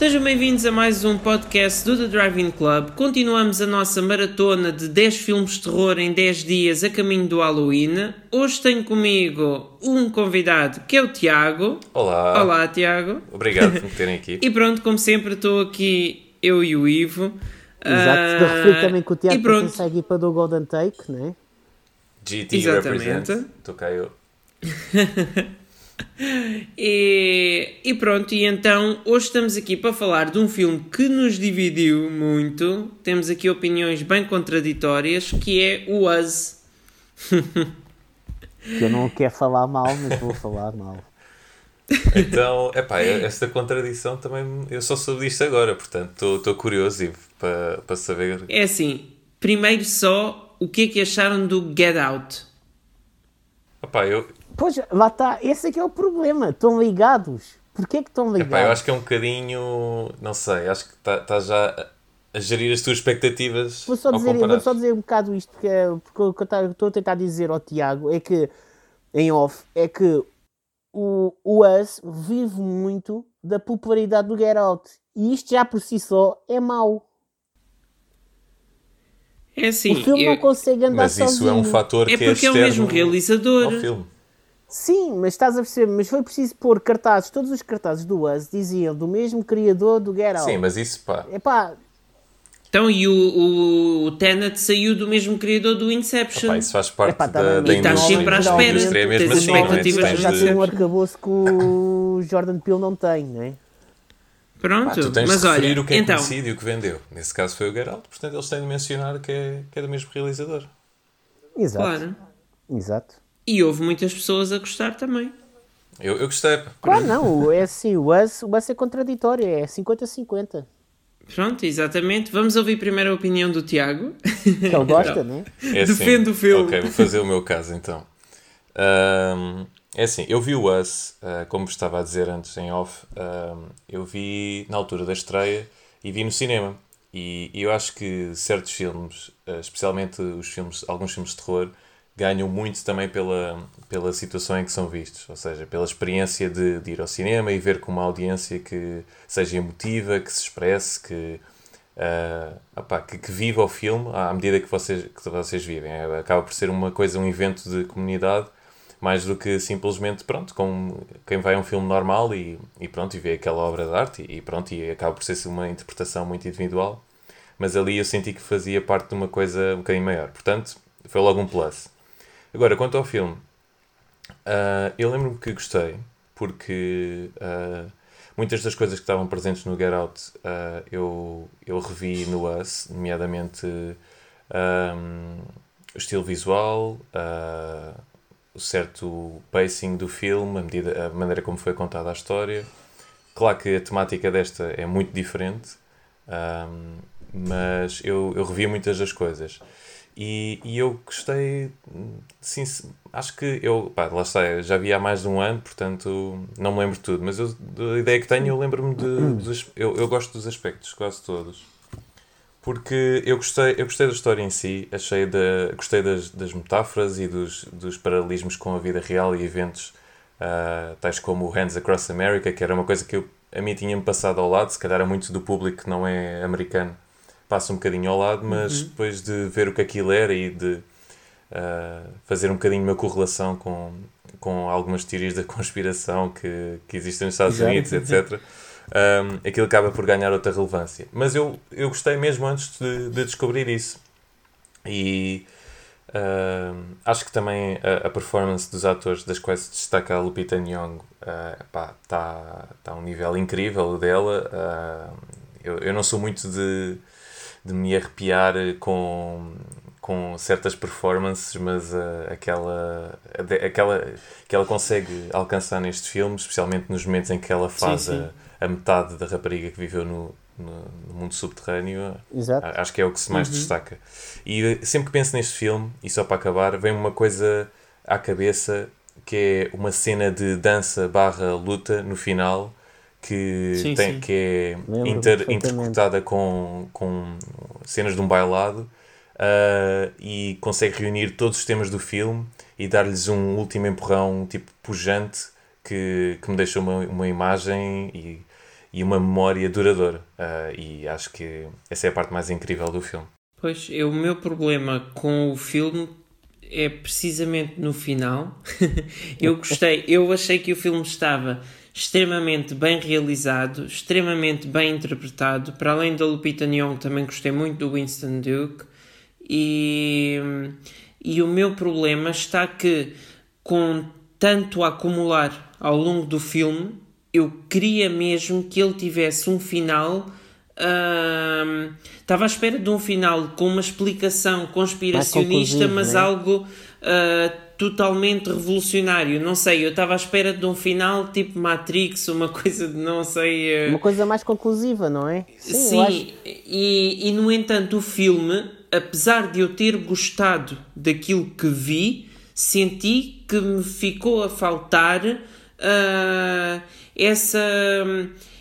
Sejam bem-vindos a mais um podcast do The Driving Club. Continuamos a nossa maratona de 10 filmes de terror em 10 dias a caminho do Halloween. Hoje tenho comigo um convidado que é o Tiago. Olá. Olá, Tiago. Obrigado por me terem aqui. e pronto, como sempre, estou aqui eu e o Ivo. Exato, estou a referir também que o Tiago pertence à equipa do Golden Take, não é? GT Exatamente. represent. Estou cá eu. E, e pronto, e então hoje estamos aqui para falar de um filme que nos dividiu muito. Temos aqui opiniões bem contraditórias, que é o Us. Que eu não quero falar mal, mas vou falar mal. Então, epá, esta contradição também eu só soube disto agora, portanto estou curioso Ivo, para, para saber. É assim, primeiro só, o que é que acharam do Get Out? Epá, eu, Pois, lá está, esse é que é o problema. Estão ligados. Porquê que estão ligados? epá, eu acho que é um bocadinho. Não sei, acho que estás tá já a, gerir as tuas expectativas. Vou só, ao dizer, vou só dizer um bocado isto, porque, é- porque o que eu estou a tentar dizer ao Tiago é que, em off, é que o, o Us vive muito da popularidade do Get Out. E isto já por si só é mau. É assim, o filme eu- não consegue andar Mas isso sozinho. é um fator é que é porque é o mesmo realizador. ao filme. Sim, mas estás a perceber, mas foi preciso pôr cartazes, todos os cartazes do Us diziam do mesmo criador do Get Out. Sim, mas isso pá. Epá, Então, e o, o, o Tenet saiu do mesmo criador do Inception. Epá, isso faz parte Epá, tá da, bem, da e estás indústria. sempre à A espera, indústria é mesmo tens assim, não é? expectativas Tu tens já tem um arcabouço que o Jordan Peele não tem, não é? Pronto, tu tens mas de referir olha, o que é então, conhecido e o que vendeu. Nesse caso foi o Geralt, portanto eles têm de mencionar que é, que é do mesmo realizador. Exato. claro. Exato. E houve muitas pessoas a gostar também. Eu, eu gostei. Claro, não, é assim, o Us, o Us é contraditório, é 50-50. Pronto, exatamente. Vamos ouvir primeiro a opinião do Tiago. Que ele gosta, né? É assim. Defende o filme. Ok, vou fazer o meu caso então. Ahm, é assim, eu vi o Us, ah, como estava a dizer antes em off, ahm, eu vi na altura da estreia e vi no cinema. E, e eu acho que certos filmes, ah, especialmente os filmes, alguns filmes de terror, ganham muito também pela, pela situação em que são vistos, ou seja, pela experiência de, de ir ao cinema e ver com uma audiência que seja emotiva, que se expresse, que, ah, opá, que, que viva o filme à medida que vocês, que vocês vivem. É, Acaba por ser uma coisa, um evento de comunidade, mais do que simplesmente, pronto, como quem vai a um filme normal e, e pronto, e vê aquela obra de arte e, e pronto, e acaba por ser uma interpretação muito individual. Mas ali eu senti que fazia parte de uma coisa um bocadinho maior. Portanto, foi logo um plus. Agora, quanto ao filme, ah, eu lembro-me que gostei, porque ah, muitas das coisas que estavam presentes no Get Out ah, eu, eu revi no Us, nomeadamente ahm, o estilo visual, o certo pacing do filme, a, medida, a maneira como foi contada a história. Claro que a temática desta é muito diferente, ahm, mas eu, eu revi muitas das coisas. E, e eu gostei, sim, acho que eu, pá, lá está, já vi há mais de um ano, portanto não me lembro de tudo, mas eu, da ideia que tenho, eu lembro-me de, dos, eu, eu gosto dos aspectos, quase todos. Porque eu gostei, eu gostei da história em si, achei da, gostei das, das metáforas e dos, dos paralelismos com a vida real e eventos ah, tais como o Hands Across America, que era uma coisa que eu, a mim tinha-me passado ao lado, se calhar a muito do público que não é americano passa um bocadinho ao lado, mas depois de ver o que aquilo era e de ah, fazer um bocadinho uma correlação com, com algumas teorias da conspiração que, que existem nos Estados Exato. Unidos, etc. Um, aquilo acaba por ganhar outra relevância. Mas eu, eu gostei mesmo antes de, de descobrir isso. E um, acho que também a, a performance dos atores, das quais se destaca a Lupita Nyong'o, está tá, tá a um nível incrível dela. Ah, eu, eu não sou muito de, de me arrepiar com, com certas performances, mas ah, aquela, aquela que ela consegue alcançar neste filme, especialmente nos momentos em que ela faz sim. A, a metade da rapariga que viveu no, no, no mundo subterrâneo, Exato. Acho que é o que se mais destaca. E eh, sempre que penso neste filme, e só para acabar, vem uma coisa à cabeça que é uma cena de dança barra luta no final que, Sim, tem, sim. que é Lembro inter, com, com cenas de um bailado ah, e consegue reunir todos os temas do filme e dar-lhes um último empurrão tipo pujante que, que me deixa uma, uma imagem e, e uma memória duradoura. Uh, e acho que essa é a parte mais incrível do filme. Pois, eu, o meu problema com o filme é precisamente no final. eu gostei, eu achei que o filme estava extremamente bem realizado, extremamente bem interpretado. Para além da Lupita Nyong'o, também gostei muito do Winston Duke. E, e o meu problema está que, com tanto a acumular ao longo do filme, eu queria mesmo que ele tivesse um final. Estava à espera de um final com uma explicação conspiracionista, mas né? algo uh, totalmente revolucionário. Não sei, eu estava à espera de um final tipo Matrix, uma coisa de não sei. Uh... Uma coisa mais conclusiva, não é? Sim, Sim acho... e, e no entanto, o filme apesar de eu ter gostado daquilo que vi, senti que me ficou a faltar uh, essa,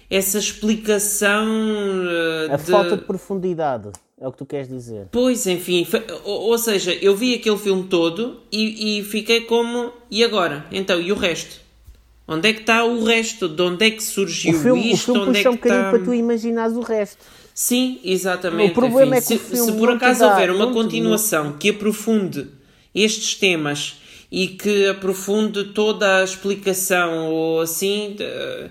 essa explicação. Uh, a de... falta de profundidade. É o que tu queres dizer. Pois, enfim, ou, ou seja, eu vi aquele filme todo e, e fiquei como. E agora? Então, e o resto? Onde é que está o resto? De onde é que surgiu o filme, isto? O filme onde é que um bocadinho está... para tu imaginares o resto. Sim, exatamente. O problema Enfim, é que se, se por acaso houver uma continuação que aprofunde estes temas e que aprofunde toda a explicação ou assim. De,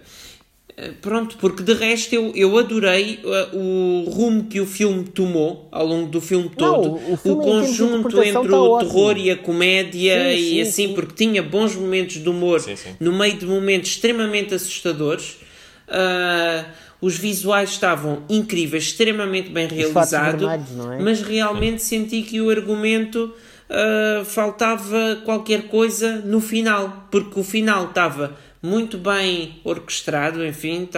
pronto, porque de resto eu, eu adorei uh, o rumo que o filme tomou ao longo do filme todo, Não, o, filme o conjunto entre tá o terror e a comédia sim, e sim, assim, sim. porque tinha bons momentos de humor Sim, sim. no meio de momentos extremamente assustadores. Uh, os visuais estavam incríveis, extremamente bem realizados, é? mas realmente senti que o argumento uh, faltava qualquer coisa no final, porque o final estava muito bem orquestrado, enfim,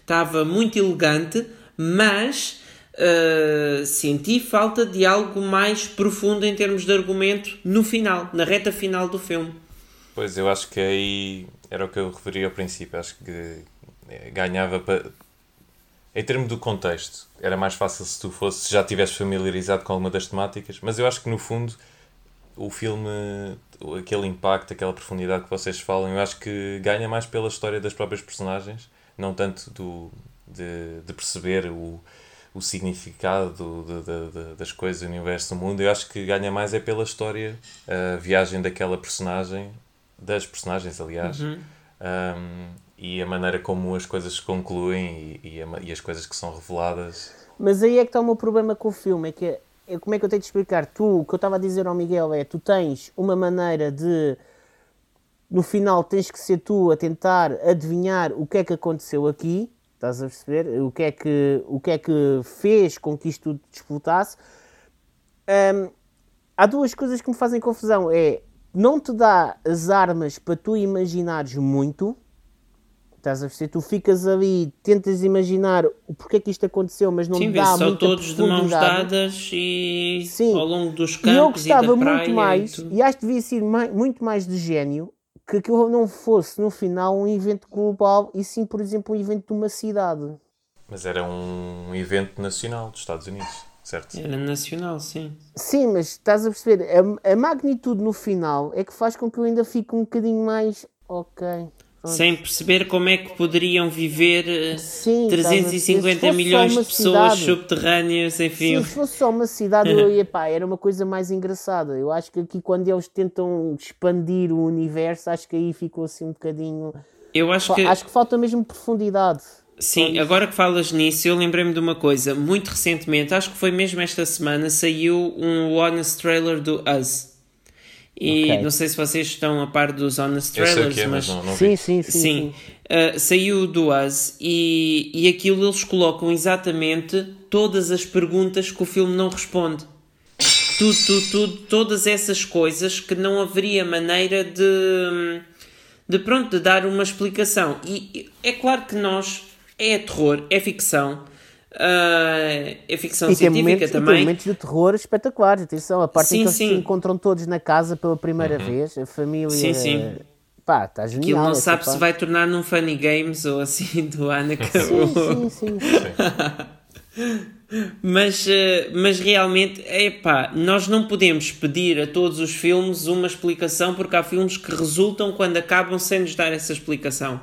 estava muito elegante, mas uh, senti falta de algo mais profundo em termos de argumento no final, na reta final do filme. Pois, eu acho que aí era o que eu referi ao princípio, acho que eh, ganhava para. Em termos do contexto, era mais fácil se tu fosse, já tivesse familiarizado com alguma das temáticas, mas eu acho que no fundo o filme, aquele impacto, aquela profundidade que vocês falam, eu acho que ganha mais pela história das próprias personagens, não tanto do, de, de perceber o, o significado de, de, de, das coisas do universo do mundo. Eu acho que ganha mais é pela história, a viagem daquela personagem, das personagens, aliás. Uhum. Um, e a maneira como as coisas se concluem e, e, a, e, as coisas que são reveladas. Mas aí é que está o meu problema com o filme, é que como é que eu tenho de explicar? Tu, o que eu estava a dizer ao Miguel é, tu tens uma maneira de no final tens que ser tu a tentar adivinhar o que é que aconteceu aqui, estás a perceber? O que é que, o que, é que fez com que isto disputasse. Um, há duas coisas que me fazem confusão. É, não te dá as armas para tu imaginares muito, Estás a ver? Tu ficas ali, tentas imaginar o porquê que isto aconteceu, mas não Sim, dá só muita todos de mãos dadas e Sim. ao longo dos E eu campos e, da gostava praia muito mais, e, e acho que devia ser mai- muito mais de gênio, que aquilo não fosse no final um evento global e sim, por exemplo, um evento de uma cidade. Mas era um evento nacional dos Estados Unidos, certo? Era nacional, sim. Sim, mas estás a perceber, a, a magnitude no final é que faz com que eu ainda fique um bocadinho mais ok. Sem perceber como é que poderiam viver eh, Sim, estás a ver? Se 350 fosse milhões de pessoas cidade- subterrâneas, enfim. Se fosse só uma cidade, eu ia, pá, era uma coisa mais engraçada. Eu acho que aqui, quando eles tentam expandir o universo, acho que aí ficou assim um bocadinho. Eu acho que, Acho que falta mesmo profundidade. sim, agora que falas nisso, eu lembrei-me de uma coisa. Muito recentemente, acho que foi mesmo esta semana, saiu um honest trailer do Us. E Ok. não sei se vocês estão a par dos honest o trailers, é, mas mas não, não Sim, vi. sim, sim. Sim, sim. Uh, saiu do Us e, e aquilo eles colocam exatamente todas as perguntas que o filme não responde. Tudo, tudo, tudo, todas essas coisas que não haveria maneira de, de pronto, de dar uma explicação. E é claro que nós, é terror, é ficção, uh, é ficção E tem, científica momentos, e tem também. momentos de terror espetaculares. Atenção, a parte Sim, em que eles sim. se encontram todos na casa pela primeira vez, a família. Sim, sim. Pá, está genial. Aquilo não essa sabe se parte. vai tornar num funny games ou assim do Anakin. Sim, sim, sim. Mas, eh, mas realmente, epá, nós não podemos pedir a todos os filmes uma explicação porque há filmes que resultam quando acabam sem nos dar essa explicação.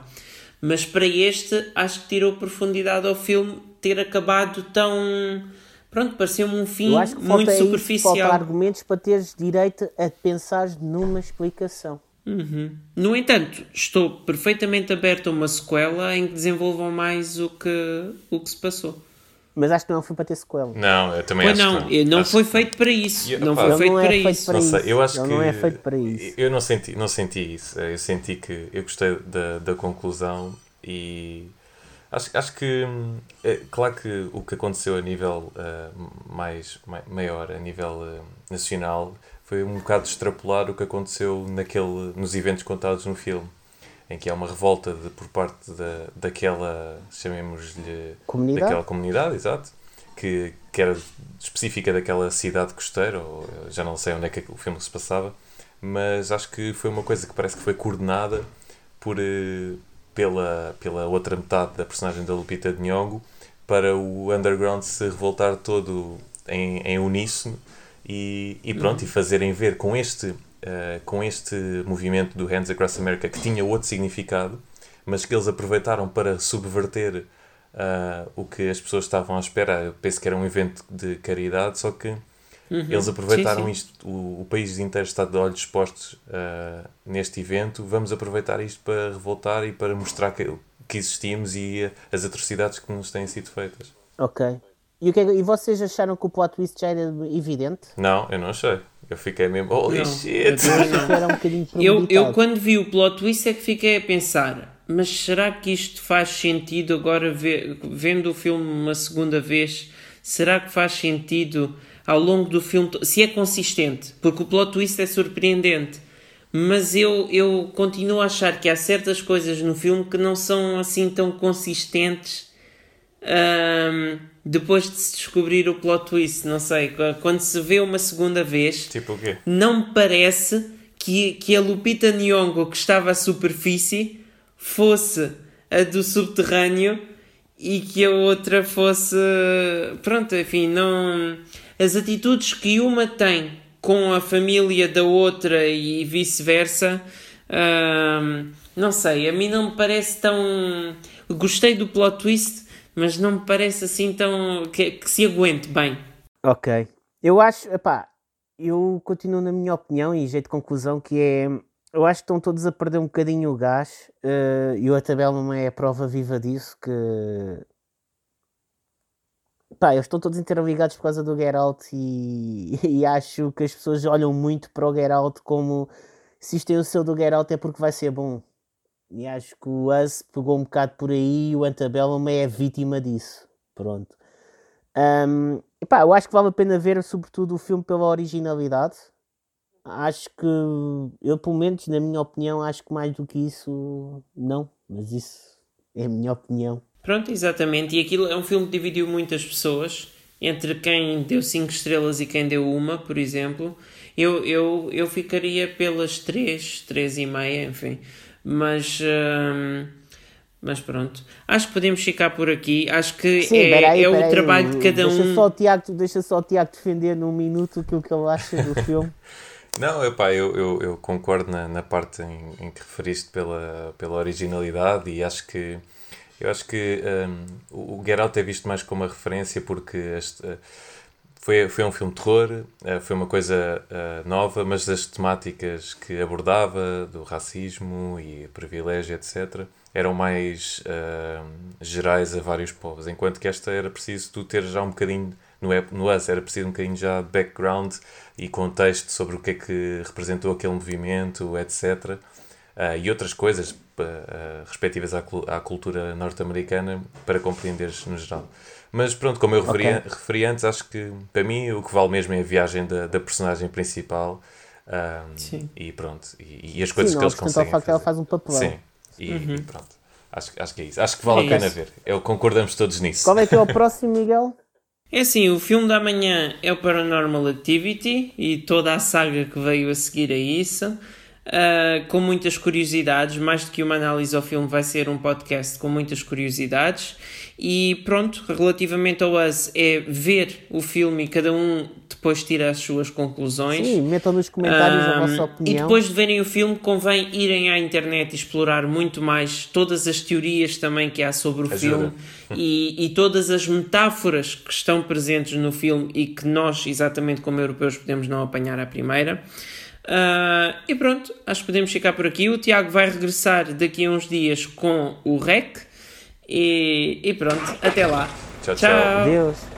Mas para este, acho que tirou profundidade ao filme ter acabado tão. Pronto, pareceu-me um fim Eu acho que muito falta, superficial. isso, falta argumentos para teres direito a pensar numa explicação. Uhum. No entanto, estou perfeitamente aberto a uma sequela em que desenvolvam mais o que, o que se passou. Mas acho que não foi para ter sequela. Não, eu também Pois acho não, que não Acho foi feito para isso. Não foi feito não é para feito isso. para Não isso. sei, eu acho Ele que não é feito para isso. Eu não senti, não senti isso. Eu senti que eu gostei da, da conclusão e acho, acho que é, claro que o que aconteceu a nível ah, mais, mai- maior, a nível ah, nacional, foi um bocado extrapolar o que aconteceu naquele, nos eventos contados no filme. Em que há uma revolta de- por parte da, daquela, chamemos-lhe, Comunidade? daquela comunidade, exato, que, que era específica daquela cidade costeira, ou já não sei onde é que o filme se passava, mas acho que foi uma coisa que parece que foi coordenada por, pela, pela outra metade da personagem da Lupita Nyong'o para o underground se revoltar todo em, em uníssono e, e pronto, e fazerem ver com este, eh, com este movimento do Hands Across America que tinha outro significado, mas que eles aproveitaram para subverter ah, o que as pessoas estavam à espera. Eu penso que era um evento de caridade, só que eles aproveitaram Sim, sim. isto, o, o país inteiro está de olhos expostos ah, neste evento. Vamos aproveitar isto para revoltar e para mostrar que, que existimos e ah, as atrocidades que nos têm sido feitas. Ok. E, o que é e vocês acharam que o plot twist já era evidente? Não, eu não achei. Eu fiquei mesmo, holy Não, shit! eu um Eu, eu quando vi o plot twist é que fiquei a pensar, mas será que isto faz sentido agora ve- vendo o filme uma segunda vez? Será que faz sentido ao longo do filme, se é consistente? Porque o plot twist é surpreendente. Mas eu, eu continuo a achar que há certas coisas no filme que não são assim tão consistentes ahm, depois de se descobrir o plot twist. Não sei, qu- quando se vê uma segunda vez, Tipo não me parece que, que a Lupita Nyong'o que estava à superfície fosse a do subterrâneo e que a outra fosse pronto, enfim, não as atitudes que uma tem com a família da outra e vice-versa hum, não sei, a mim não me parece tão gostei do plot twist mas não me parece assim tão que, que se aguente bem Ok. Eu acho, epá, eu continuo na minha opinião e jeito de conclusão que é, eu acho que estão todos a perder um bocadinho o gás eh, e o Atabel é a prova viva disso que pá, eles estão todos interligados por causa do Get Out e, e acho que as pessoas olham muito para o Get Out como se isto é o seu do Get Out é porque vai ser bom. E acho que o Us pegou um bocado por aí e o Antebellum é vítima disso. Pronto. Um, epá, eu acho que vale a pena ver, sobretudo, o filme pela originalidade. Acho que, eu, pelo menos, na minha opinião, acho que mais do que isso, não. Mas isso é a minha opinião. Pronto, exatamente. E aquilo é um filme que dividiu muitas pessoas entre quem deu 5 estrelas e quem deu uma, por exemplo. Eu, eu, eu ficaria pelas 3, 3 e meia, enfim. Mas, hum, mas pronto. Acho que podemos ficar por aqui. Acho que Sim, é, peraí, é o peraí, trabalho de cada deixa um. Só o Tiago, deixa só o Tiago defender num minuto aquilo que ele acha do filme. Não, epá, eu, eu, eu concordo na, na parte em, em que referiste pela, pela originalidade e acho que eu acho que um, o Get Out é visto mais como uma referência porque este, uh, foi, foi um filme de terror, uh, foi uma coisa uh, nova, mas as temáticas que abordava, do racismo e privilégio, etc., eram mais uh, gerais a vários povos, enquanto que esta era preciso tu ter já um bocadinho, no, no US era preciso um bocadinho já background e contexto sobre o que é que representou aquele movimento, etc. Uh, e outras coisas respectivas à, à cultura norte-americana para compreenderes no geral. Mas pronto, como eu referi, Ok. referi antes, acho que para mim o que vale mesmo é a viagem da, da personagem principal um, Sim. e pronto, e, e as coisas Sim, que não eles conseguem facto que ela fazer. faz um papelão. Sim, e, e pronto. Acho, acho que é isso. Acho que vale É a pena isso. ver. Eu concordamos todos nisso. Qual é que é o próximo, Miguel? É assim, o filme da manhã é o Paranormal Activity e toda a saga que veio a seguir a isso. Uh, com muitas curiosidades. Mais do que uma análise ao filme, vai ser um podcast com muitas curiosidades. E pronto, relativamente ao Us, é ver o filme e cada um depois tira as suas conclusões. Sim, metam nos comentários um, a vossa opinião. E depois de verem o filme, convém irem à internet e explorar muito mais todas as teorias também que há sobre o Ajuda. filme e, e todas as metáforas que estão presentes no filme e que nós, exatamente como europeus, podemos não apanhar à primeira. Uh, e pronto, acho que podemos ficar por aqui. O Tiago vai regressar daqui a uns dias com o REC. E, e pronto, até lá. Tchau, tchau. tchau. Deus.